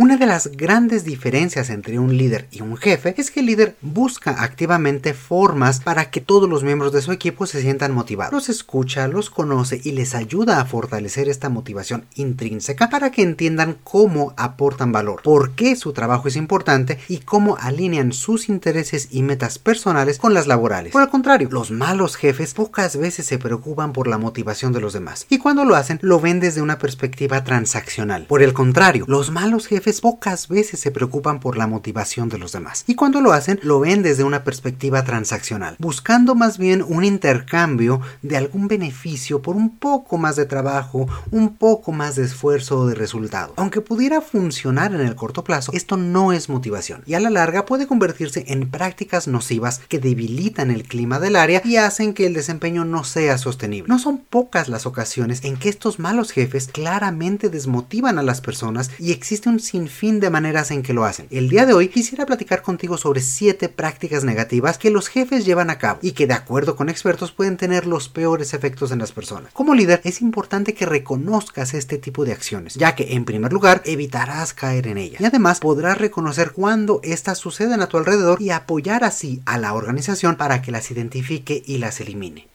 Una de las grandes diferencias entre un líder y un jefe es que el líder busca activamente formas para que todos los miembros de su equipo se sientan motivados. Los escucha, los conoce y les ayuda a fortalecer esta motivación intrínseca para que entiendan cómo aportan valor, por qué su trabajo es importante y cómo alinean sus intereses y metas personales con las laborales. Por el contrario, los malos jefes pocas veces se preocupan por la motivación de los demás y cuando lo hacen lo ven desde una perspectiva transaccional. Por el contrario, los malos jefes pocas veces se preocupan por la motivación de los demás. Y cuando lo hacen, lo ven desde una perspectiva transaccional, buscando más bien un intercambio de algún beneficio por un poco más de trabajo, un poco más de esfuerzo o de resultado. Aunque pudiera funcionar en el corto plazo, esto no es motivación y a la larga puede convertirse en prácticas nocivas que debilitan el clima del área y hacen que el desempeño no sea sostenible. No son pocas las ocasiones en que estos malos jefes claramente desmotivan a las personas y existe un fin de maneras en que lo hacen. El día de hoy quisiera platicar contigo sobre 7 prácticas negativas que los jefes llevan a cabo y que de acuerdo con expertos pueden tener los peores efectos en las personas. Como líder es importante que reconozcas este tipo de acciones, ya que en primer lugar evitarás caer en ellas y además podrás reconocer cuando éstas suceden a tu alrededor y apoyar así a la organización para que las identifique y las elimine.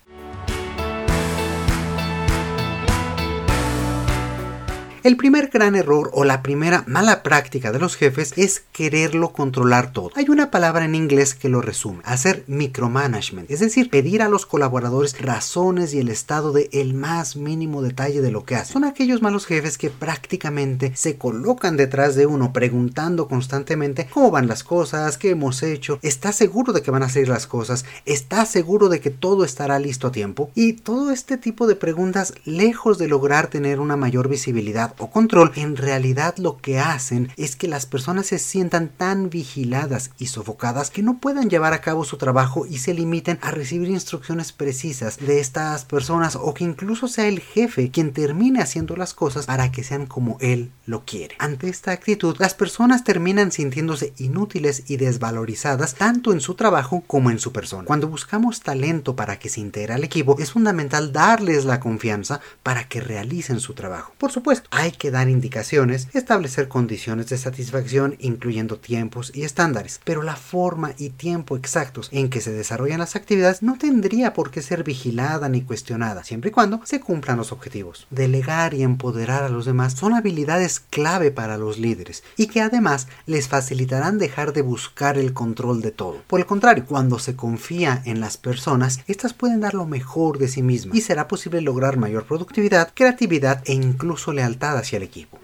El primer gran error o la primera mala práctica de los jefes es quererlo controlar todo. Hay una palabra en inglés que lo resume, hacer micromanagement, es decir, pedir a los colaboradores razones y el estado de el más mínimo detalle de lo que hacen. Son aquellos malos jefes que prácticamente se colocan detrás de uno preguntando constantemente cómo van las cosas, qué hemos hecho, está seguro de que van a salir las cosas, está seguro de que todo estará listo a tiempo y todo este tipo de preguntas lejos de lograr tener una mayor visibilidad o control, en realidad lo que hacen es que las personas se sientan tan vigiladas y sofocadas que no puedan llevar a cabo su trabajo y se limiten a recibir instrucciones precisas de estas personas o que incluso sea el jefe quien termine haciendo las cosas para que sean como él lo quiere. Ante esta actitud, las personas terminan sintiéndose inútiles y desvalorizadas tanto en su trabajo como en su persona. Cuando buscamos talento para que se integre al equipo, es fundamental darles la confianza para que realicen su trabajo. Por supuesto, hay que dar indicaciones, establecer condiciones de satisfacción incluyendo tiempos y estándares, pero la forma y tiempo exactos en que se desarrollan las actividades no tendría por qué ser vigilada ni cuestionada, siempre y cuando se cumplan los objetivos. Delegar y empoderar a los demás son habilidades clave para los líderes y que además les facilitarán dejar de buscar el control de todo. Por el contrario, cuando se confía en las personas, estas pueden dar lo mejor de sí mismas y será posible lograr mayor productividad, creatividad e incluso lealtad hacia el equipo.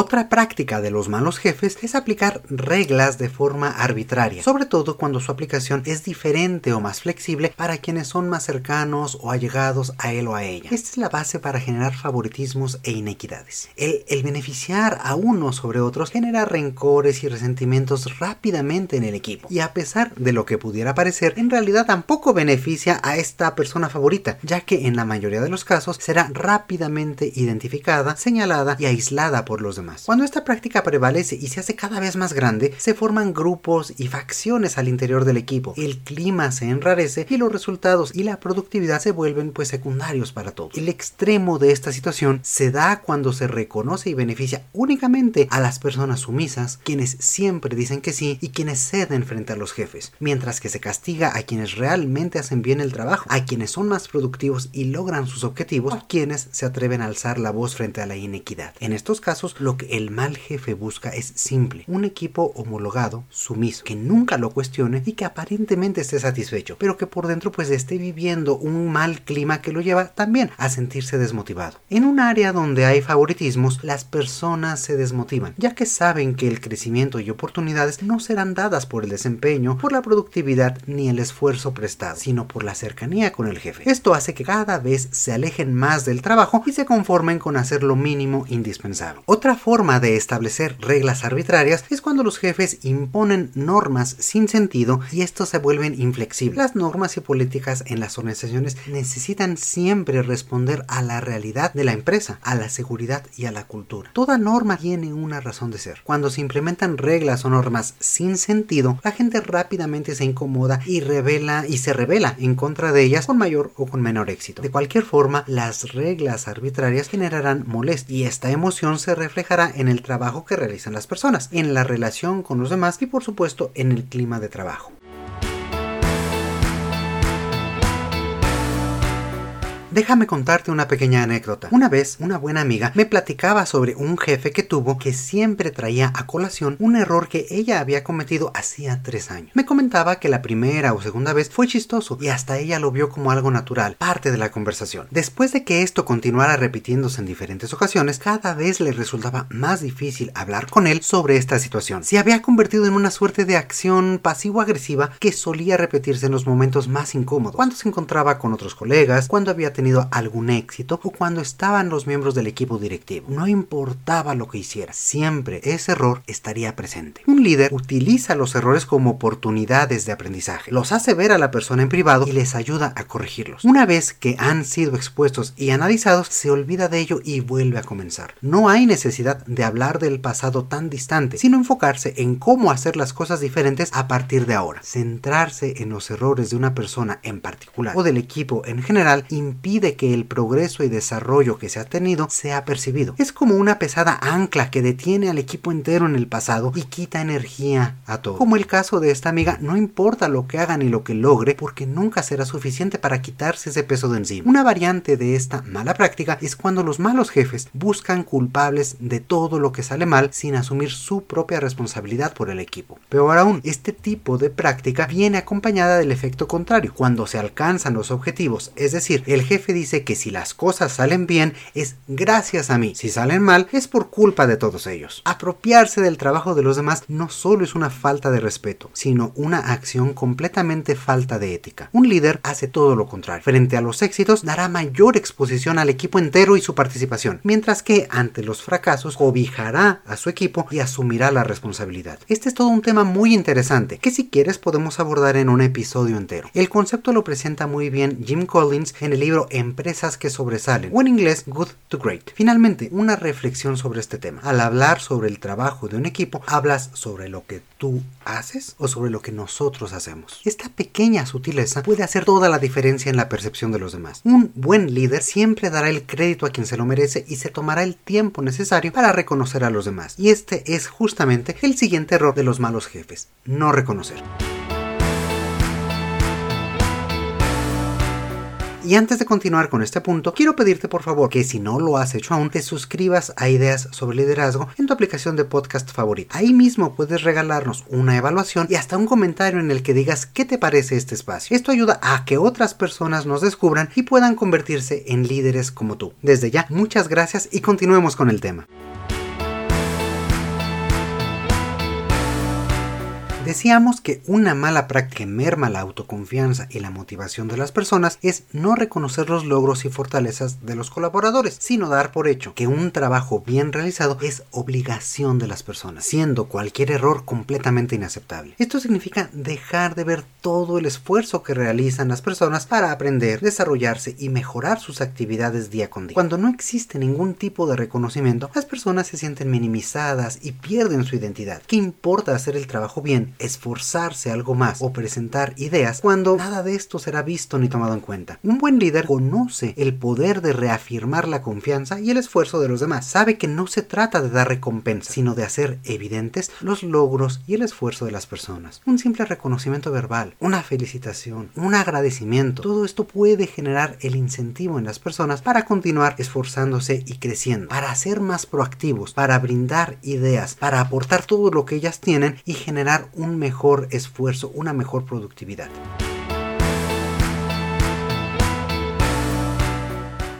Otra práctica de los malos jefes es aplicar reglas de forma arbitraria, sobre todo cuando su aplicación es diferente o más flexible para quienes son más cercanos o allegados a él o a ella. Esta es la base para generar favoritismos e inequidades. El, el beneficiar a unos sobre otros genera rencores y resentimientos rápidamente en el equipo, y a pesar de lo que pudiera parecer, en realidad tampoco beneficia a esta persona favorita, ya que en la mayoría de los casos será rápidamente identificada, señalada y aislada por los cuando esta práctica prevalece y se hace cada vez más grande, se forman grupos y facciones al interior del equipo. El clima se enrarece y los resultados y la productividad se vuelven pues secundarios para todos. El extremo de esta situación se da cuando se reconoce y beneficia únicamente a las personas sumisas, quienes siempre dicen que sí y quienes ceden frente a los jefes, mientras que se castiga a quienes realmente hacen bien el trabajo, a quienes son más productivos y logran sus objetivos, a quienes se atreven a alzar la voz frente a la inequidad. En estos casos, lo que el mal jefe busca es simple, un equipo homologado, sumiso, que nunca lo cuestione y que aparentemente esté satisfecho, pero que por dentro pues esté viviendo un mal clima que lo lleva también a sentirse desmotivado. En un área donde hay favoritismos, las personas se desmotivan, ya que saben que el crecimiento y oportunidades no serán dadas por el desempeño, por la productividad ni el esfuerzo prestado, sino por la cercanía con el jefe. Esto hace que cada vez se alejen más del trabajo y se conformen con hacer lo mínimo indispensable. Forma de establecer reglas arbitrarias es cuando los jefes imponen normas sin sentido y estos se vuelven inflexibles. Las normas y políticas en las organizaciones necesitan siempre responder a la realidad de la empresa, a la seguridad y a la cultura. Toda norma tiene una razón de ser. Cuando se implementan reglas o normas sin sentido, la gente rápidamente se incomoda y revela y se revela en contra de ellas con mayor o con menor éxito. De cualquier forma, las reglas arbitrarias generarán molestia y esta emoción se en el trabajo que realizan las personas, en la relación con los demás y por supuesto en el clima de trabajo. Déjame contarte una pequeña anécdota. Una vez, una buena amiga me platicaba sobre un jefe que tuvo que siempre traía a colación un error que ella había cometido hacía tres años. Me comentaba que la primera o segunda vez fue chistoso y hasta ella lo vio como algo natural, parte de la conversación. Después de que esto continuara repitiéndose en diferentes ocasiones, cada vez le resultaba más difícil hablar con él sobre esta situación. Se había convertido en una suerte de acción pasivo-agresiva que solía repetirse en los momentos más incómodos, cuando se encontraba con otros colegas, cuando había tenido algún éxito o cuando estaban los miembros del equipo directivo. No importaba lo que hiciera, siempre ese error estaría presente. Un líder utiliza los errores como oportunidades de aprendizaje, los hace ver a la persona en privado y les ayuda a corregirlos. Una vez que han sido expuestos y analizados, se olvida de ello y vuelve a comenzar. No hay necesidad de hablar del pasado tan distante, sino enfocarse en cómo hacer las cosas diferentes a partir de ahora. Centrarse en los errores de una persona en particular o del equipo en general impide de que el progreso y desarrollo que se ha tenido sea percibido. Es como una pesada ancla que detiene al equipo entero en el pasado y quita energía a todo. Como el caso de esta amiga, no importa lo que haga ni lo que logre, porque nunca será suficiente para quitarse ese peso de encima. Una variante de esta mala práctica es cuando los malos jefes buscan culpables de todo lo que sale mal sin asumir su propia responsabilidad por el equipo. Peor aún, este tipo de práctica viene acompañada del efecto contrario. Cuando se alcanzan los objetivos, es decir, el dice que si las cosas salen bien es gracias a mí, si salen mal es por culpa de todos ellos. Apropiarse del trabajo de los demás no solo es una falta de respeto, sino una acción completamente falta de ética. Un líder hace todo lo contrario. Frente a los éxitos dará mayor exposición al equipo entero y su participación, mientras que ante los fracasos cobijará a su equipo y asumirá la responsabilidad. Este es todo un tema muy interesante que si quieres podemos abordar en un episodio entero. El concepto lo presenta muy bien Jim Collins en el libro empresas que sobresalen, o en inglés Good to Great. Finalmente, una reflexión sobre este tema. Al hablar sobre el trabajo de un equipo, hablas sobre lo que tú haces o sobre lo que nosotros hacemos. Esta pequeña sutileza puede hacer toda la diferencia en la percepción de los demás. Un buen líder siempre dará el crédito a quien se lo merece y se tomará el tiempo necesario para reconocer a los demás. Y este es justamente el siguiente error de los malos jefes, no reconocer. Y antes de continuar con este punto, quiero pedirte por favor que si no lo has hecho aún, te suscribas a Ideas sobre Liderazgo en tu aplicación de podcast favorita. Ahí mismo puedes regalarnos una evaluación y hasta un comentario en el que digas qué te parece este espacio. Esto ayuda a que otras personas nos descubran y puedan convertirse en líderes como tú. Desde ya, muchas gracias y continuemos con el tema. Decíamos que una mala práctica que merma la autoconfianza y la motivación de las personas es no reconocer los logros y fortalezas de los colaboradores, sino dar por hecho que un trabajo bien realizado es obligación de las personas, siendo cualquier error completamente inaceptable. Esto significa dejar de ver todo el esfuerzo que realizan las personas para aprender, desarrollarse y mejorar sus actividades día con día. Cuando no existe ningún tipo de reconocimiento, las personas se sienten minimizadas y pierden su identidad. ¿Qué importa hacer el trabajo bien esforzarse algo más o presentar ideas cuando nada de esto será visto ni tomado en cuenta. Un buen líder conoce el poder de reafirmar la confianza y el esfuerzo de los demás. Sabe que no se trata de dar recompensa, sino de hacer evidentes los logros y el esfuerzo de las personas. Un simple reconocimiento verbal, una felicitación, un agradecimiento, todo esto puede generar el incentivo en las personas para continuar esforzándose y creciendo, para ser más proactivos, para brindar ideas, para aportar todo lo que ellas tienen y generar un mejor esfuerzo, una mejor productividad.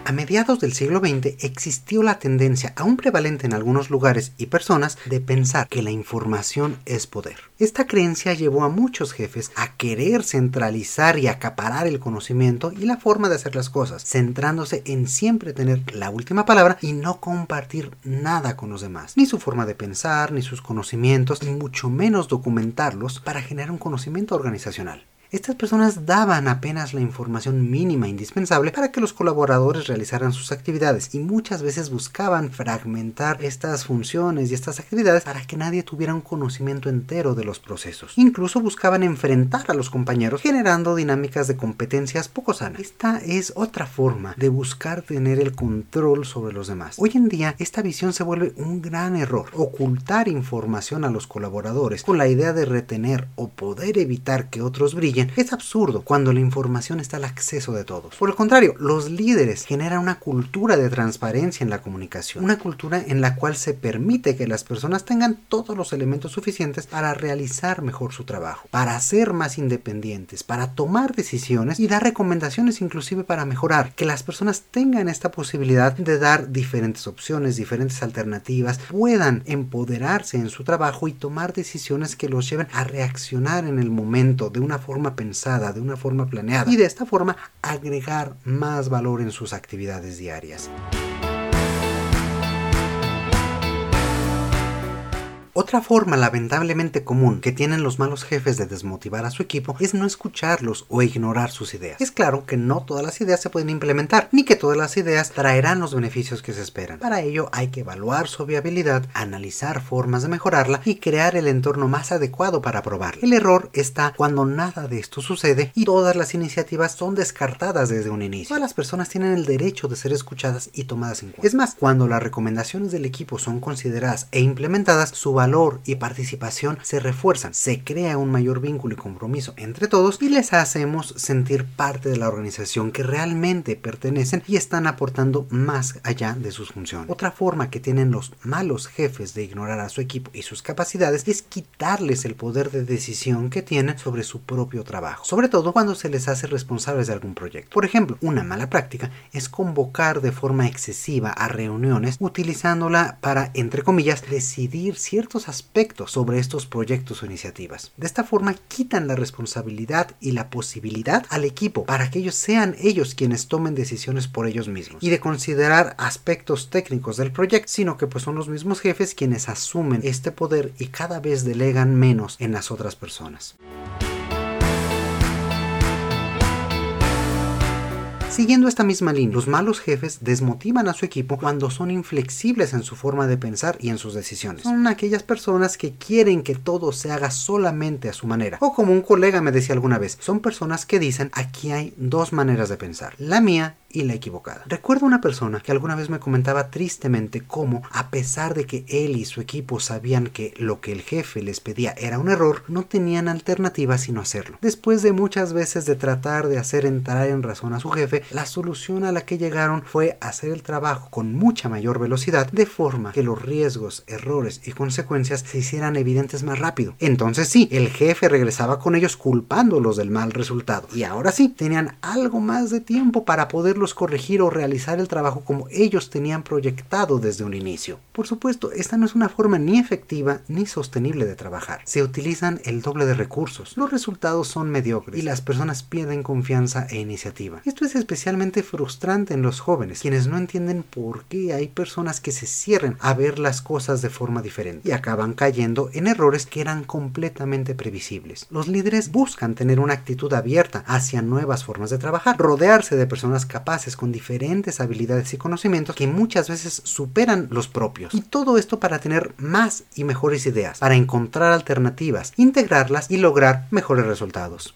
A mediados del siglo XX existió la tendencia, aún prevalente en algunos lugares y personas, de pensar que la información es poder. Esta creencia llevó a muchos jefes a querer centralizar y acaparar el conocimiento y la forma de hacer las cosas, centrándose en siempre tener la última palabra y no compartir nada con los demás, ni su forma de pensar, ni sus conocimientos, y mucho menos documentarlos para generar un conocimiento organizacional. Estas personas daban apenas la información mínima indispensable para que los colaboradores realizaran sus actividades y muchas veces buscaban fragmentar estas funciones y estas actividades para que nadie tuviera un conocimiento entero de los procesos. Incluso buscaban enfrentar a los compañeros generando dinámicas de competencias poco sanas. Esta es otra forma de buscar tener el control sobre los demás. Hoy en día esta visión se vuelve un gran error. Ocultar información a los colaboradores con la idea de retener o poder evitar que otros brillen es absurdo cuando la información está al acceso de todos. Por el contrario, los líderes generan una cultura de transparencia en la comunicación, una cultura en la cual se permite que las personas tengan todos los elementos suficientes para realizar mejor su trabajo, para ser más independientes, para tomar decisiones y dar recomendaciones inclusive para mejorar, que las personas tengan esta posibilidad de dar diferentes opciones, diferentes alternativas, puedan empoderarse en su trabajo y tomar decisiones que los lleven a reaccionar en el momento de una forma pensada, de una forma planeada y de esta forma agregar más valor en sus actividades diarias. Otra forma lamentablemente común que tienen los malos jefes de desmotivar a su equipo es no escucharlos o ignorar sus ideas. Es claro que no todas las ideas se pueden implementar, ni que todas las ideas traerán los beneficios que se esperan. Para ello hay que evaluar su viabilidad, analizar formas de mejorarla y crear el entorno más adecuado para probarla. El error está cuando nada de esto sucede y todas las iniciativas son descartadas desde un inicio. Todas las personas tienen el derecho de ser escuchadas y tomadas en cuenta. Es más, cuando las recomendaciones del equipo son consideradas e implementadas, su valor valor y participación se refuerzan, se crea un mayor vínculo y compromiso entre todos y les hacemos sentir parte de la organización que realmente pertenecen y están aportando más allá de sus funciones. Otra forma que tienen los malos jefes de ignorar a su equipo y sus capacidades es quitarles el poder de decisión que tienen sobre su propio trabajo, sobre todo cuando se les hace responsables de algún proyecto. Por ejemplo, una mala práctica es convocar de forma excesiva a reuniones utilizándola para, entre comillas, decidir ciertos aspectos sobre estos proyectos o iniciativas. De esta forma quitan la responsabilidad y la posibilidad al equipo para que ellos sean ellos quienes tomen decisiones por ellos mismos y de considerar aspectos técnicos del proyecto, sino que pues son los mismos jefes quienes asumen este poder y cada vez delegan menos en las otras personas. Siguiendo esta misma línea, los malos jefes desmotivan a su equipo cuando son inflexibles en su forma de pensar y en sus decisiones. Son aquellas personas que quieren que todo se haga solamente a su manera. O como un colega me decía alguna vez, son personas que dicen aquí hay dos maneras de pensar, la mía y la equivocada. Recuerdo una persona que alguna vez me comentaba tristemente cómo, a pesar de que él y su equipo sabían que lo que el jefe les pedía era un error, no tenían alternativa sino hacerlo. Después de muchas veces de tratar de hacer entrar en razón a su jefe, la solución a la que llegaron fue hacer el trabajo con mucha mayor velocidad, de forma que los riesgos, errores y consecuencias se hicieran evidentes más rápido. Entonces sí, el jefe regresaba con ellos culpándolos del mal resultado. Y ahora sí, tenían algo más de tiempo para poder corregir o realizar el trabajo como ellos tenían proyectado desde un inicio. Por supuesto, esta no es una forma ni efectiva ni sostenible de trabajar. Se utilizan el doble de recursos, los resultados son mediocres y las personas pierden confianza e iniciativa. Esto es especialmente frustrante en los jóvenes, quienes no entienden por qué hay personas que se cierren a ver las cosas de forma diferente y acaban cayendo en errores que eran completamente previsibles. Los líderes buscan tener una actitud abierta hacia nuevas formas de trabajar, rodearse de personas capaces con diferentes habilidades y conocimientos que muchas veces superan los propios. Y todo esto para tener más y mejores ideas, para encontrar alternativas, integrarlas y lograr mejores resultados.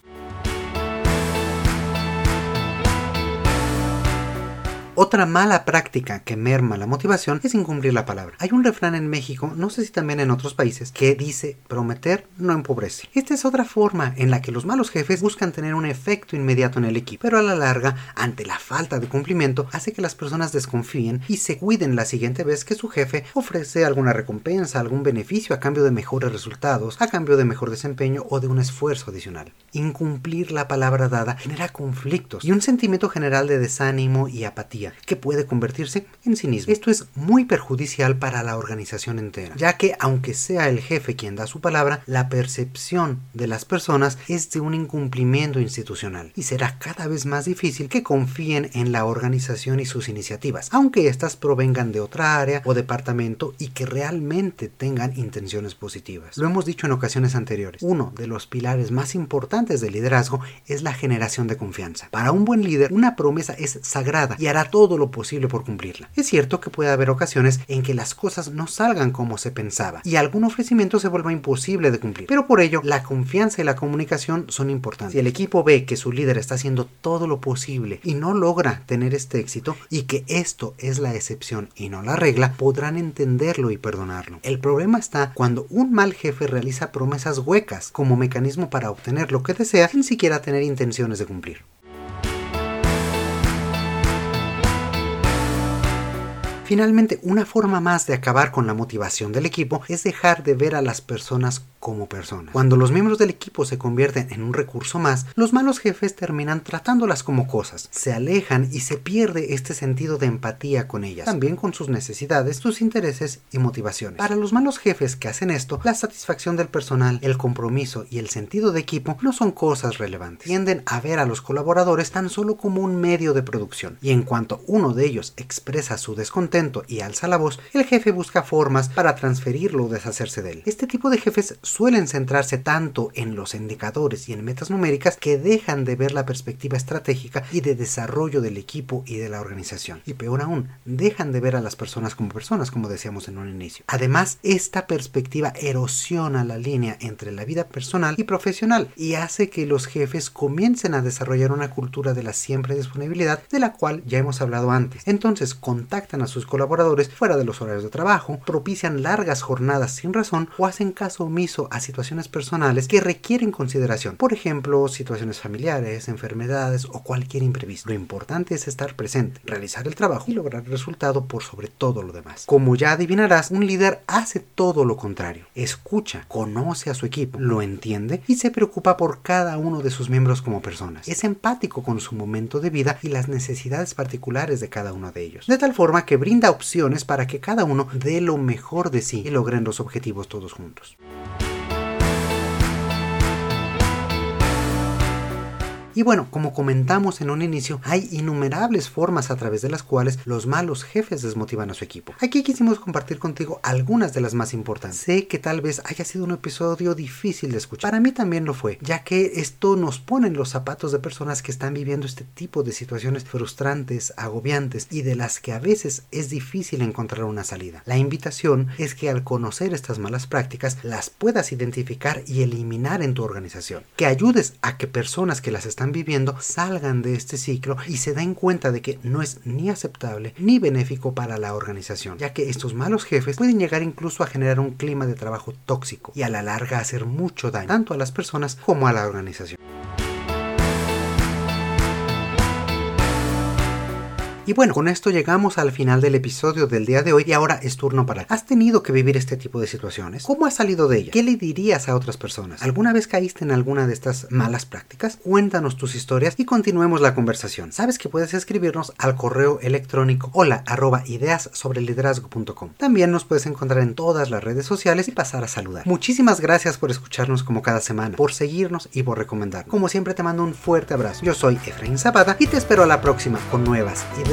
Otra mala práctica que merma la motivación es incumplir la palabra. Hay un refrán en México, no sé si también en otros países, que dice prometer no empobrece. Esta es otra forma en la que los malos jefes buscan tener un efecto inmediato en el equipo, pero a la larga, ante la falta de cumplimiento, hace que las personas desconfíen y se cuiden la siguiente vez que su jefe ofrece alguna recompensa, algún beneficio a cambio de mejores resultados, a cambio de mejor desempeño o de un esfuerzo adicional. Incumplir la palabra dada genera conflictos y un sentimiento general de desánimo y apatía que puede convertirse en cinismo. Esto es muy perjudicial para la organización entera, ya que aunque sea el jefe quien da su palabra, la percepción de las personas es de un incumplimiento institucional y será cada vez más difícil que confíen en la organización y sus iniciativas, aunque éstas provengan de otra área o departamento y que realmente tengan intenciones positivas. Lo hemos dicho en ocasiones anteriores, uno de los pilares más importantes del liderazgo es la generación de confianza. Para un buen líder, una promesa es sagrada y hará todo lo posible por cumplirla. Es cierto que puede haber ocasiones en que las cosas no salgan como se pensaba y algún ofrecimiento se vuelva imposible de cumplir, pero por ello la confianza y la comunicación son importantes. Si el equipo ve que su líder está haciendo todo lo posible y no logra tener este éxito y que esto es la excepción y no la regla, podrán entenderlo y perdonarlo. El problema está cuando un mal jefe realiza promesas huecas como mecanismo para obtener lo que desea sin siquiera tener intenciones de cumplir. Finalmente, una forma más de acabar con la motivación del equipo es dejar de ver a las personas como personas. Cuando los miembros del equipo se convierten en un recurso más, los malos jefes terminan tratándolas como cosas, se alejan y se pierde este sentido de empatía con ellas, también con sus necesidades, sus intereses y motivaciones. Para los malos jefes que hacen esto, la satisfacción del personal, el compromiso y el sentido de equipo no son cosas relevantes. Tienden a ver a los colaboradores tan solo como un medio de producción, y en cuanto uno de ellos expresa su descontento y alza la voz, el jefe busca formas para transferirlo o deshacerse de él. Este tipo de jefes suelen centrarse tanto en los indicadores y en metas numéricas que dejan de ver la perspectiva estratégica y de desarrollo del equipo y de la organización. Y peor aún, dejan de ver a las personas como personas, como decíamos en un inicio. Además, esta perspectiva erosiona la línea entre la vida personal y profesional y hace que los jefes comiencen a desarrollar una cultura de la siempre disponibilidad de la cual ya hemos hablado antes. Entonces, contactan a sus colaboradores fuera de los horarios de trabajo, propician largas jornadas sin razón o hacen caso omiso a situaciones personales que requieren consideración, por ejemplo, situaciones familiares, enfermedades o cualquier imprevisto. Lo importante es estar presente, realizar el trabajo y lograr el resultado por sobre todo lo demás. Como ya adivinarás, un líder hace todo lo contrario. Escucha, conoce a su equipo, lo entiende y se preocupa por cada uno de sus miembros como personas. Es empático con su momento de vida y las necesidades particulares de cada uno de ellos. De tal forma que brinda opciones para que cada uno dé lo mejor de sí y logren los objetivos todos juntos. Y bueno, como comentamos en un inicio, hay innumerables formas a través de las cuales los malos jefes desmotivan a su equipo. Aquí quisimos compartir contigo algunas de las más importantes. Sé que tal vez haya sido un episodio difícil de escuchar. Para mí también lo fue, ya que esto nos pone en los zapatos de personas que están viviendo este tipo de situaciones frustrantes, agobiantes y de las que a veces es difícil encontrar una salida. La invitación es que al conocer estas malas prácticas las puedas identificar y eliminar en tu organización. Que ayudes a que personas que las están viviendo salgan de este ciclo y se den cuenta de que no es ni aceptable ni benéfico para la organización, ya que estos malos jefes pueden llegar incluso a generar un clima de trabajo tóxico y a la larga hacer mucho daño tanto a las personas como a la organización. Y bueno, con esto llegamos al final del episodio del día de hoy y ahora es turno para... ¿Has tenido que vivir este tipo de situaciones? ¿Cómo has salido de ella? ¿Qué le dirías a otras personas? ¿Alguna vez caíste en alguna de estas malas prácticas? Cuéntanos tus historias y continuemos la conversación. Sabes que puedes escribirnos al correo electrónico hola. También nos puedes encontrar en todas las redes sociales y pasar a saludar. Muchísimas gracias por escucharnos como cada semana, por seguirnos y por recomendarnos. Como siempre te mando un fuerte abrazo. Yo soy Efraín Zapata y te espero a la próxima con nuevas ideas